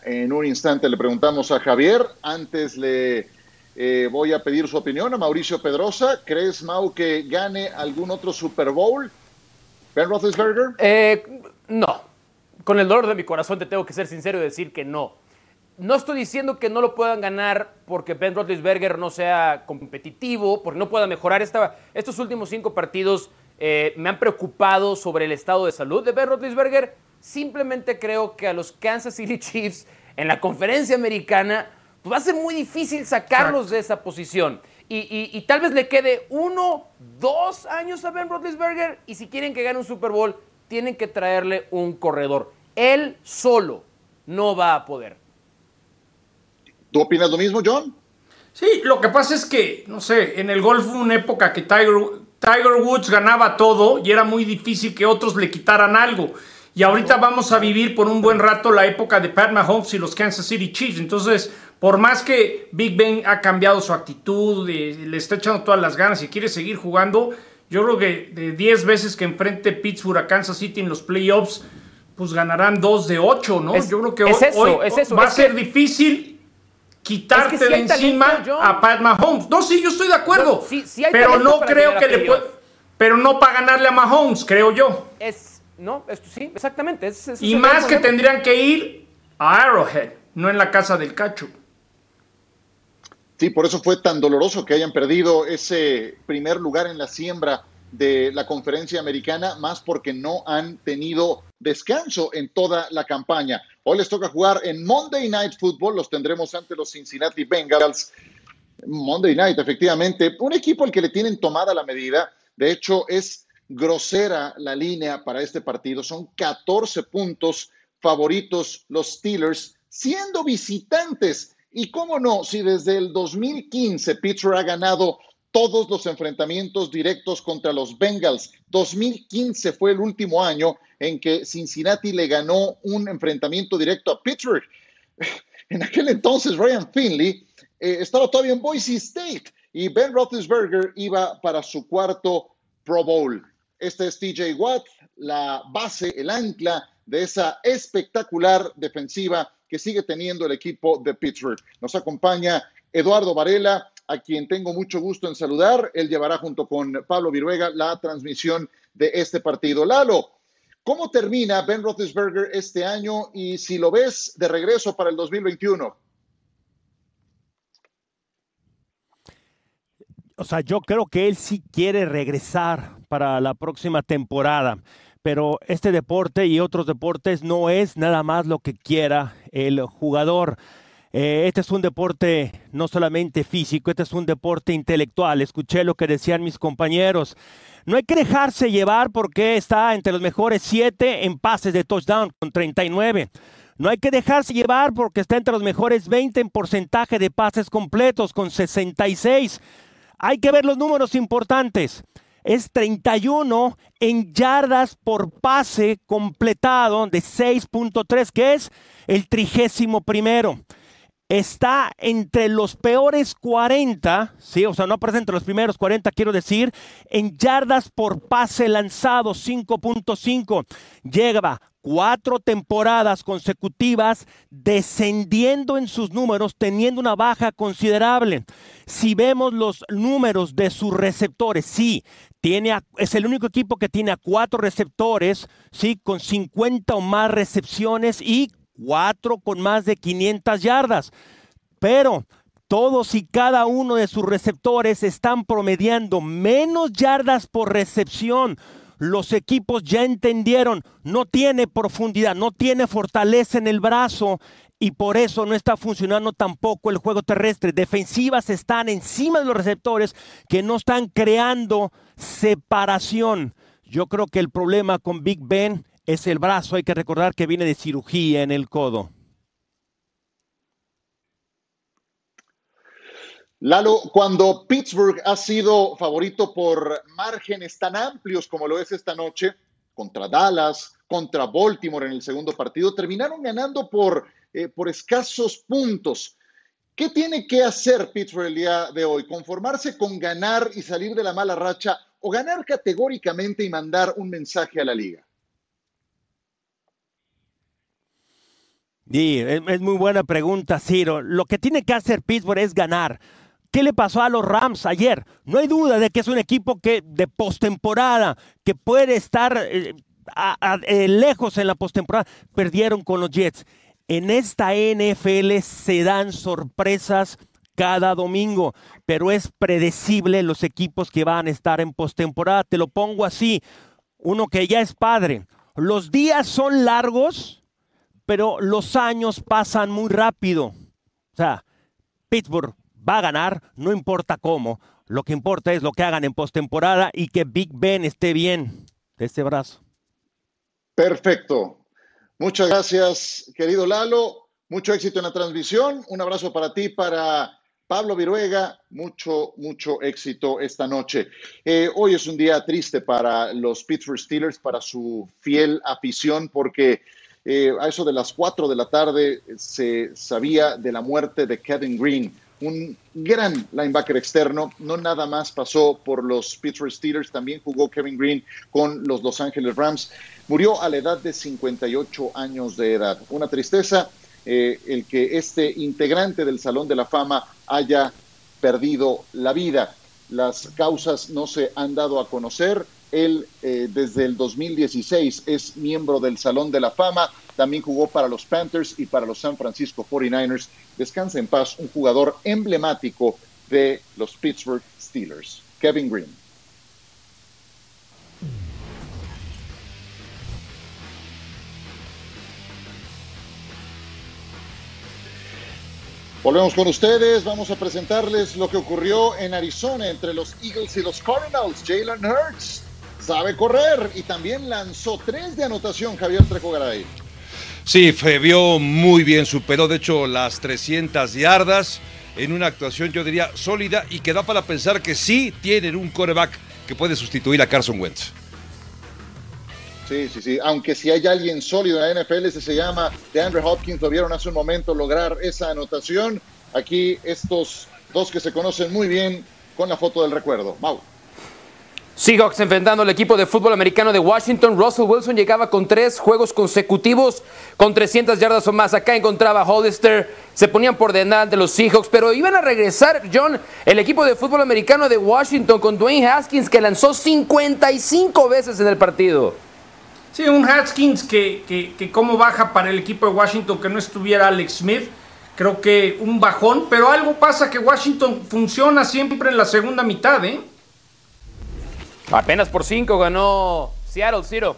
En un instante le preguntamos a Javier. Antes le eh, voy a pedir su opinión a Mauricio Pedrosa. ¿Crees, Mau, que gane algún otro Super Bowl? Ben Roethlisberger. Eh, no. Con el dolor de mi corazón te tengo que ser sincero y decir que no. No estoy diciendo que no lo puedan ganar porque Ben Roethlisberger no sea competitivo, porque no pueda mejorar. Estos últimos cinco partidos eh, me han preocupado sobre el estado de salud de Ben Roethlisberger. Simplemente creo que a los Kansas City Chiefs en la conferencia americana pues va a ser muy difícil sacarlos de esa posición. y, tal vez le quede uno, dos años a Ben Roethlisberger y si quieren que gane un Super Bowl, tienen que traerle un corredor. Él solo no va a poder. ¿Tú opinas lo mismo, John? Sí, lo que pasa es que, no sé, en el golf hubo una época que Tiger, Tiger Woods ganaba todo y era muy difícil que otros le quitaran algo. Y ahorita vamos a vivir por un buen rato la época de Pat Mahomes y los Kansas City Chiefs. Entonces, por más que Big Ben ha cambiado su actitud, le está echando todas las ganas y quiere seguir jugando, yo creo que de 10 veces que enfrente Pittsburgh a Kansas City en los playoffs, pues ganarán 2 de 8, ¿no? yo creo que hoy, va a ser difícil quitarte de encima a Pat Mahomes. No, sí, yo estoy de acuerdo. pero no creo que le pueda. Pero no para ganarle a Mahomes, creo yo. Es, no, sí, exactamente. y más que tendrían que ir a Arrowhead, no en la casa del cacho. Sí, por eso fue tan doloroso que hayan perdido ese primer lugar en la siembra de la conferencia americana, más porque no han tenido descanso en toda la campaña. Hoy les toca jugar en Monday Night Football, los tendremos ante los Cincinnati Bengals. Monday Night, efectivamente, un equipo al que le tienen tomada la medida. De hecho, es grosera la línea para este partido. Son 14 puntos favoritos los Steelers, siendo visitantes y cómo no, si desde el 2015 Pittsburgh ha ganado todos los enfrentamientos directos contra los Bengals. 2015 fue el último año en que Cincinnati le ganó un enfrentamiento directo a Pittsburgh. En aquel entonces Ryan Finley eh, estaba todavía en Boise State y Ben Roethlisberger iba para su cuarto Pro Bowl. Este es TJ Watt, la base, el ancla de esa espectacular defensiva que sigue teniendo el equipo de Pittsburgh. Nos acompaña Eduardo Varela, a quien tengo mucho gusto en saludar. Él llevará junto con Pablo Viruega la transmisión de este partido. Lalo, ¿cómo termina Ben Roethlisberger este año y si lo ves de regreso para el 2021? O sea, yo creo que él sí quiere regresar para la próxima temporada pero este deporte y otros deportes no es nada más lo que quiera el jugador. Eh, este es un deporte no solamente físico, este es un deporte intelectual. Escuché lo que decían mis compañeros. No hay que dejarse llevar porque está entre los mejores siete en pases de touchdown con 39. No hay que dejarse llevar porque está entre los mejores 20 en porcentaje de pases completos con 66. Hay que ver los números importantes es 31 en yardas por pase completado de 6.3, que es el trigésimo primero. Está entre los peores 40, ¿sí? o sea, no aparece entre los primeros 40, quiero decir, en yardas por pase lanzado 5.5. Llega cuatro temporadas consecutivas descendiendo en sus números, teniendo una baja considerable. Si vemos los números de sus receptores, sí, tiene es el único equipo que tiene a cuatro receptores, sí, con 50 o más recepciones y cuatro con más de 500 yardas. Pero todos y cada uno de sus receptores están promediando menos yardas por recepción los equipos ya entendieron, no tiene profundidad, no tiene fortaleza en el brazo y por eso no está funcionando tampoco el juego terrestre. Defensivas están encima de los receptores que no están creando separación. Yo creo que el problema con Big Ben es el brazo. Hay que recordar que viene de cirugía en el codo. Lalo, cuando Pittsburgh ha sido favorito por márgenes tan amplios como lo es esta noche, contra Dallas, contra Baltimore en el segundo partido, terminaron ganando por, eh, por escasos puntos. ¿Qué tiene que hacer Pittsburgh el día de hoy? ¿Conformarse con ganar y salir de la mala racha o ganar categóricamente y mandar un mensaje a la liga? Sí, es muy buena pregunta, Ciro. Lo que tiene que hacer Pittsburgh es ganar. ¿Qué le pasó a los Rams ayer? No hay duda de que es un equipo que de postemporada, que puede estar eh, eh, lejos en la postemporada. Perdieron con los Jets. En esta NFL se dan sorpresas cada domingo, pero es predecible los equipos que van a estar en postemporada. Te lo pongo así, uno que ya es padre. Los días son largos, pero los años pasan muy rápido. O sea, Pittsburgh va a ganar, no importa cómo. Lo que importa es lo que hagan en postemporada y que Big Ben esté bien de ese brazo. Perfecto. Muchas gracias, querido Lalo. Mucho éxito en la transmisión. Un abrazo para ti, para Pablo Viruega. Mucho, mucho éxito esta noche. Eh, hoy es un día triste para los Pittsburgh Steelers, para su fiel afición, porque eh, a eso de las 4 de la tarde se sabía de la muerte de Kevin Green, un gran linebacker externo. No nada más pasó por los Pittsburgh Steelers, también jugó Kevin Green con los Los Angeles Rams. Murió a la edad de 58 años de edad. Una tristeza eh, el que este integrante del Salón de la Fama haya perdido la vida. Las causas no se han dado a conocer. Él eh, desde el 2016 es miembro del Salón de la Fama, también jugó para los Panthers y para los San Francisco 49ers. Descansa en paz un jugador emblemático de los Pittsburgh Steelers, Kevin Green. Volvemos con ustedes, vamos a presentarles lo que ocurrió en Arizona entre los Eagles y los Cardinals. Jalen Hurts sabe correr y también lanzó tres de anotación Javier Trecogaray. Sí, vio muy bien, superó de hecho las 300 yardas en una actuación yo diría sólida y que da para pensar que sí tienen un coreback que puede sustituir a Carson Wentz. Sí, sí, sí. Aunque si hay alguien sólido en la NFL, ese se llama DeAndre Hopkins. Lo vieron hace un momento lograr esa anotación. Aquí estos dos que se conocen muy bien con la foto del recuerdo. Mau. Seahawks enfrentando al equipo de fútbol americano de Washington. Russell Wilson llegaba con tres juegos consecutivos con 300 yardas o más. Acá encontraba Hollister. Se ponían por delante los Seahawks, pero iban a regresar, John, el equipo de fútbol americano de Washington con Dwayne Haskins que lanzó 55 veces en el partido. Sí, un Haskins que, que, que cómo baja para el equipo de Washington que no estuviera Alex Smith. Creo que un bajón, pero algo pasa que Washington funciona siempre en la segunda mitad, ¿eh? Apenas por cinco ganó Seattle, Ciro.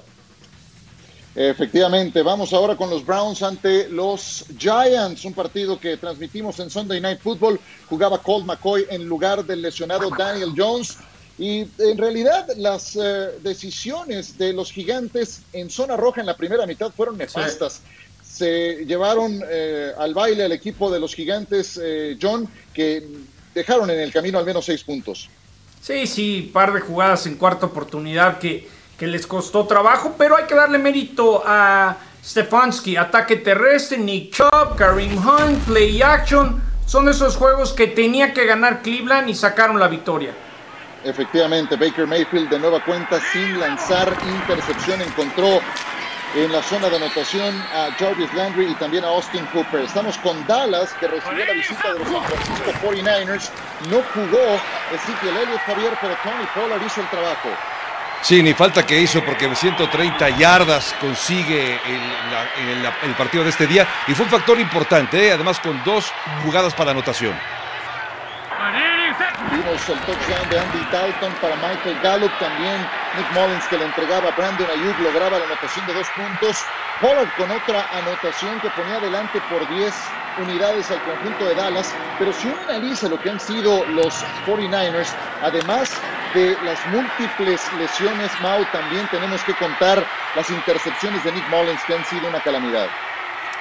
Efectivamente, vamos ahora con los Browns ante los Giants, un partido que transmitimos en Sunday Night Football. Jugaba Colt McCoy en lugar del lesionado Daniel Jones. Y en realidad las eh, decisiones de los gigantes en zona roja en la primera mitad fueron nefastas. Se llevaron eh, al baile al equipo de los gigantes, eh, John, que dejaron en el camino al menos seis puntos. Sí, sí, par de jugadas en cuarta oportunidad que, que les costó trabajo, pero hay que darle mérito a Stefanski, ataque terrestre, Nick Chubb, Karim Hunt, play action. Son esos juegos que tenía que ganar Cleveland y sacaron la victoria. Efectivamente, Baker Mayfield de nueva cuenta sin lanzar intercepción encontró en la zona de anotación a Jarvis Landry y también a Austin Cooper. Estamos con Dallas, que recibió la visita de los San Francisco 49ers. No jugó Ezekiel Elliott Javier, pero Tony Pollard hizo el trabajo. Sí, ni falta que hizo porque 130 yardas consigue el, el, partido de este día y fue un factor importante, ¿eh? además con dos jugadas para anotación. Vimos el touchdown de Andy Dalton para Michael Gallup, también Nick Mullins que le entregaba a Brandon Ayuk, lograba la anotación de dos puntos. Pollard con otra anotación que ponía adelante por 10 unidades al conjunto de Dallas. Pero si uno analiza lo que han sido los 49ers, además de las múltiples lesiones, Mau, también tenemos que contar las intercepciones de Nick Mullins que han sido una calamidad.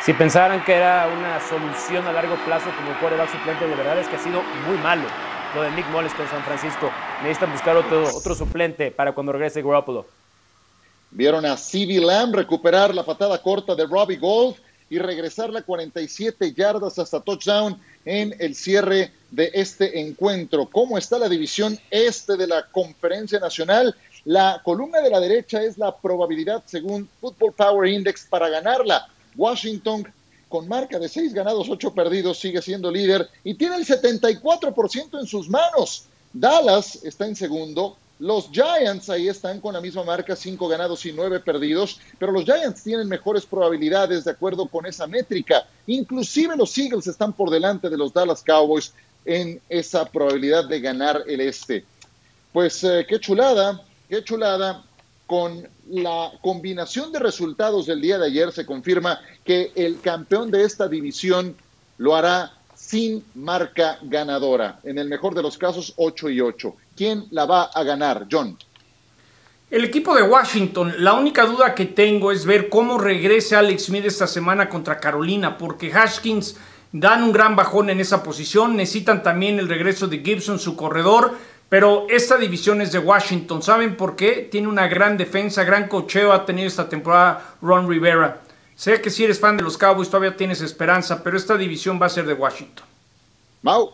Si pensaran que era una solución a largo plazo como quarterback suplente, de verdad es que ha sido muy malo lo de Nick Mullins con San Francisco. Necesitan buscar otro, otro suplente para cuando regrese Garoppolo. Vieron a C.B. Lamb recuperar la patada corta de Robbie Gold y regresar la 47 yardas hasta touchdown en el cierre de este encuentro. ¿Cómo está la división este de la Conferencia Nacional? La columna de la derecha es la probabilidad según Football Power Index para ganarla. Washington con marca de seis ganados, ocho perdidos, sigue siendo líder y tiene el 74% en sus manos. Dallas está en segundo. Los Giants ahí están con la misma marca, cinco ganados y nueve perdidos, pero los Giants tienen mejores probabilidades de acuerdo con esa métrica. Inclusive los Eagles están por delante de los Dallas Cowboys en esa probabilidad de ganar el este. Pues eh, qué chulada, qué chulada con la combinación de resultados del día de ayer se confirma que el campeón de esta división lo hará sin marca ganadora. En el mejor de los casos, 8 y 8. ¿Quién la va a ganar, John? El equipo de Washington, la única duda que tengo es ver cómo regrese Alex Smith esta semana contra Carolina, porque Hashkins dan un gran bajón en esa posición, necesitan también el regreso de Gibson, su corredor, pero esta división es de Washington, ¿saben por qué? Tiene una gran defensa, gran cocheo ha tenido esta temporada Ron Rivera. Sé que si eres fan de los Cowboys todavía tienes esperanza, pero esta división va a ser de Washington. Mau.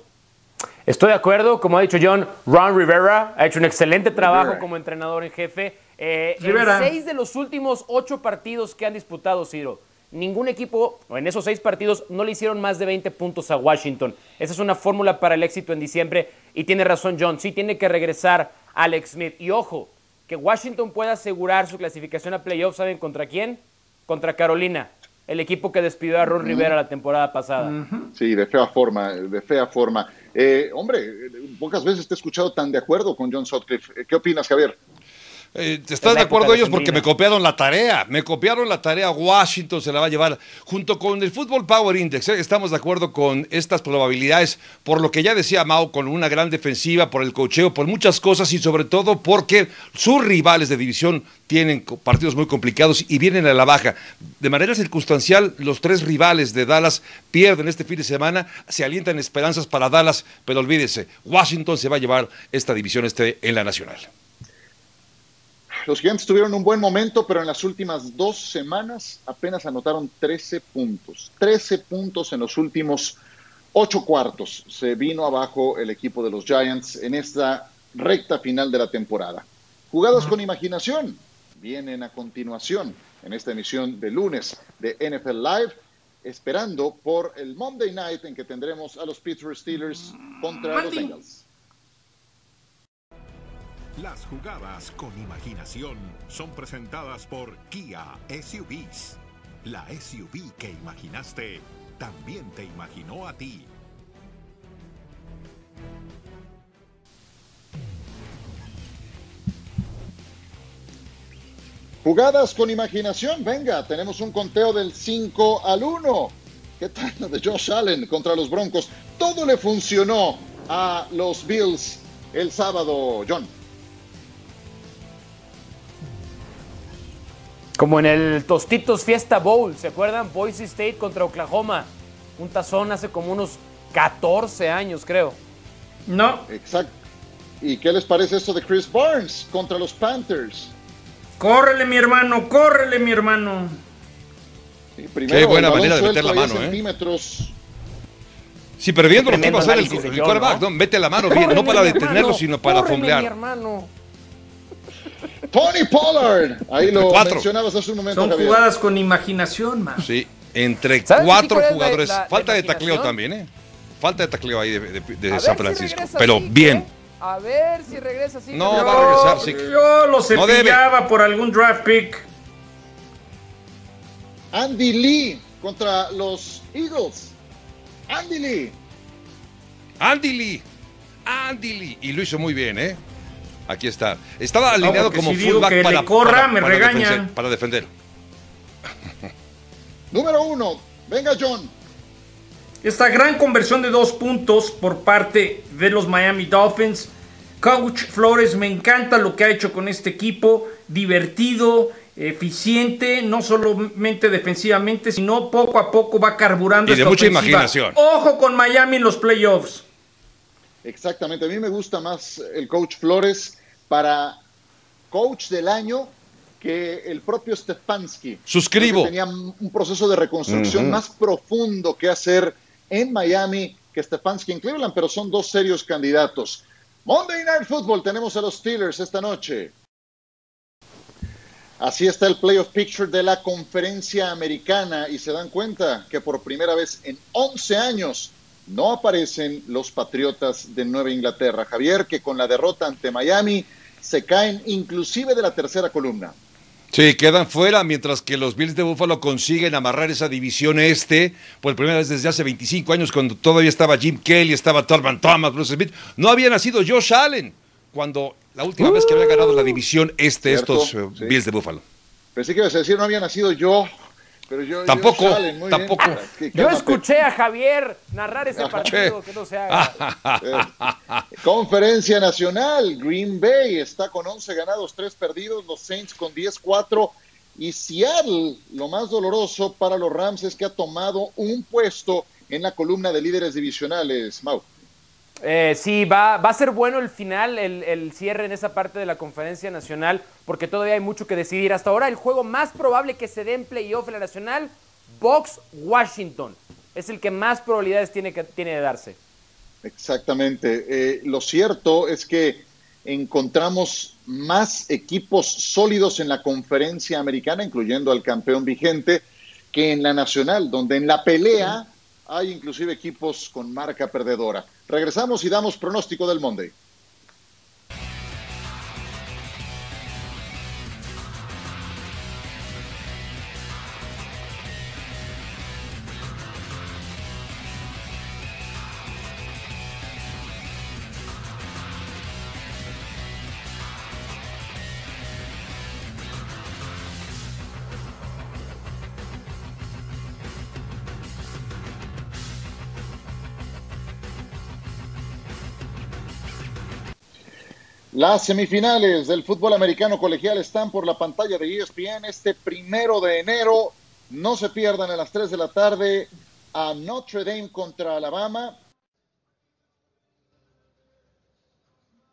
Estoy de acuerdo, como ha dicho John, Ron Rivera ha hecho un excelente trabajo como entrenador en jefe. Eh, en seis de los últimos ocho partidos que han disputado, Ciro, ningún equipo, en esos seis partidos, no le hicieron más de 20 puntos a Washington. Esa es una fórmula para el éxito en diciembre. Y tiene razón John, sí tiene que regresar Alex Smith. Y ojo, que Washington pueda asegurar su clasificación a playoffs, ¿saben contra quién? Contra Carolina, el equipo que despidió a Ron Rivera la temporada pasada. Sí, de fea forma, de fea forma. Eh, hombre, pocas veces te he escuchado tan de acuerdo con John Sutcliffe. ¿Qué opinas, Javier? Eh, ¿Estás de acuerdo ellos? Porque me copiaron la tarea. Me copiaron la tarea. Washington se la va a llevar. Junto con el Football Power Index, ¿eh? estamos de acuerdo con estas probabilidades. Por lo que ya decía Mao, con una gran defensiva, por el cocheo, por muchas cosas y sobre todo porque sus rivales de división tienen partidos muy complicados y vienen a la baja. De manera circunstancial, los tres rivales de Dallas pierden este fin de semana. Se alientan esperanzas para Dallas, pero olvídese, Washington se va a llevar esta división este en la nacional. Los gigantes tuvieron un buen momento, pero en las últimas dos semanas apenas anotaron 13 puntos. 13 puntos en los últimos ocho cuartos. Se vino abajo el equipo de los Giants en esta recta final de la temporada. Jugadas con imaginación vienen a continuación en esta emisión de lunes de NFL Live, esperando por el Monday Night en que tendremos a los Pittsburgh Steelers contra los Bengals. Las jugadas con imaginación son presentadas por Kia SUVs. La SUV que imaginaste también te imaginó a ti. Jugadas con imaginación, venga, tenemos un conteo del 5 al 1. ¿Qué tal lo de Josh Allen contra los Broncos? Todo le funcionó a los Bills el sábado, John. Como en el Tostitos Fiesta Bowl, ¿se acuerdan? Boise State contra Oklahoma. Un tazón hace como unos 14 años, creo. No. Exacto. ¿Y qué les parece esto de Chris Barnes contra los Panthers? Córrele, mi hermano, córrele, mi hermano. Sí, primero, Qué buena manera de meter la mano, ¿eh? Sí, pero viendo lo que va a hacer el, el ¿no? ¿no? mete la mano bien, no para detenerlo, sino para córrele, mi fomblear. Tony Pollard. Ahí lo Cuatro. mencionabas hace un momento, Son Javier. jugadas con imaginación, man. Sí, entre ¿Sabes cuatro jugadores. la- la Falta de tacleo también, ¿eh? Falta de tacleo ahí de, San Francisco. pero así, bien. ¿eh? A ver si regresa así. No, va a regresar, sí. Yo lo No cepillaba por algún draft pick. Andy Lee contra los Eagles. Andy Lee. Andy Lee. Andy Lee. Y lo hizo muy bien, ¿eh? Aquí está. Estaba alineado como si digo fullback que para, le corra, para- me para regañan. defender, para defender. Número uno. Venga, John. Esta gran conversión de dos puntos por parte de los Miami Dolphins. Coach Flores, me encanta lo que ha hecho con este equipo. Divertido, eficiente, no solamente defensivamente, sino poco a poco va carburando. Y de esta mucha ofensiva. imaginación. Ojo con Miami en los playoffs. Exactamente. A mí me gusta más el coach Flores para coach del año que el propio Stefanski. Suscribo. Tenía un proceso de reconstrucción más profundo que hacer en Miami que Stefanski en Cleveland, pero son dos serios candidatos. Monday Night Football, tenemos a los Steelers esta noche. Así está el playoff picture de la conferencia americana y se dan cuenta que por primera vez en 11 años no aparecen los Patriotas de Nueva Inglaterra. Javier, que con la derrota ante Miami se caen inclusive de la tercera columna. Sí, quedan fuera, mientras que los Bills de Buffalo consiguen amarrar esa división este por primera vez desde hace 25 años, cuando todavía estaba Jim Kelly, estaba Thurman Thomas, Bruce Smith. No había nacido Josh Allen cuando la última vez que había ganado la división este Cierto, estos eh, sí. Bills de Buffalo. Pensé que ibas a decir, no había nacido yo. Pero yo, Tampoco, Josh Allen, muy bien. tampoco. Que- Yo cálmate. escuché a Javier narrar ese partido, que no se haga. Conferencia Nacional, Green Bay está con 11 ganados, 3 perdidos, los Saints con 10-4 y Seattle, lo más doloroso para los Rams es que ha tomado un puesto en la columna de líderes divisionales, Mau. Eh, sí, va, va a ser bueno el final, el, cierre en esa parte de la conferencia nacional, porque todavía hay mucho que decidir. Hasta ahora el juego más probable que se dé en playoff en la nacional, Box Washington. Es el que más probabilidades tiene, que, tiene de darse. Exactamente. Eh, lo cierto es que encontramos más equipos sólidos en la conferencia americana, incluyendo al campeón vigente, que en la nacional, donde en la pelea hay inclusive equipos con marca perdedora. Regresamos y damos pronóstico del Monday. Las semifinales del fútbol americano colegial están por la pantalla de ESPN este primero de enero. No se pierdan a las 3 de la tarde a Notre Dame contra Alabama.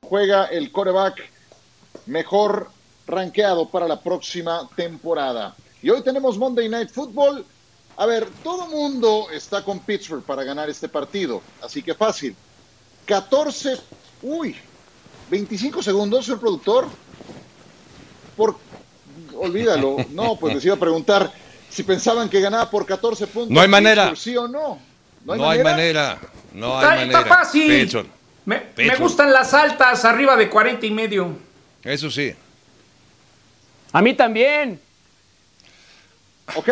Juega el coreback mejor rankeado para la próxima temporada. Y hoy tenemos Monday Night Football. A ver, todo mundo está con Pittsburgh para ganar este partido, así que fácil. 14, uy, 25 segundos, señor productor. Por, olvídalo. No, pues les iba a preguntar si pensaban que ganaba por 14 puntos. No hay manera. ¿Sí o no? No hay manera. No hay Está, manera. está fácil. Me, me gustan las altas, arriba de 40 y medio. Eso sí. A mí también. Ok,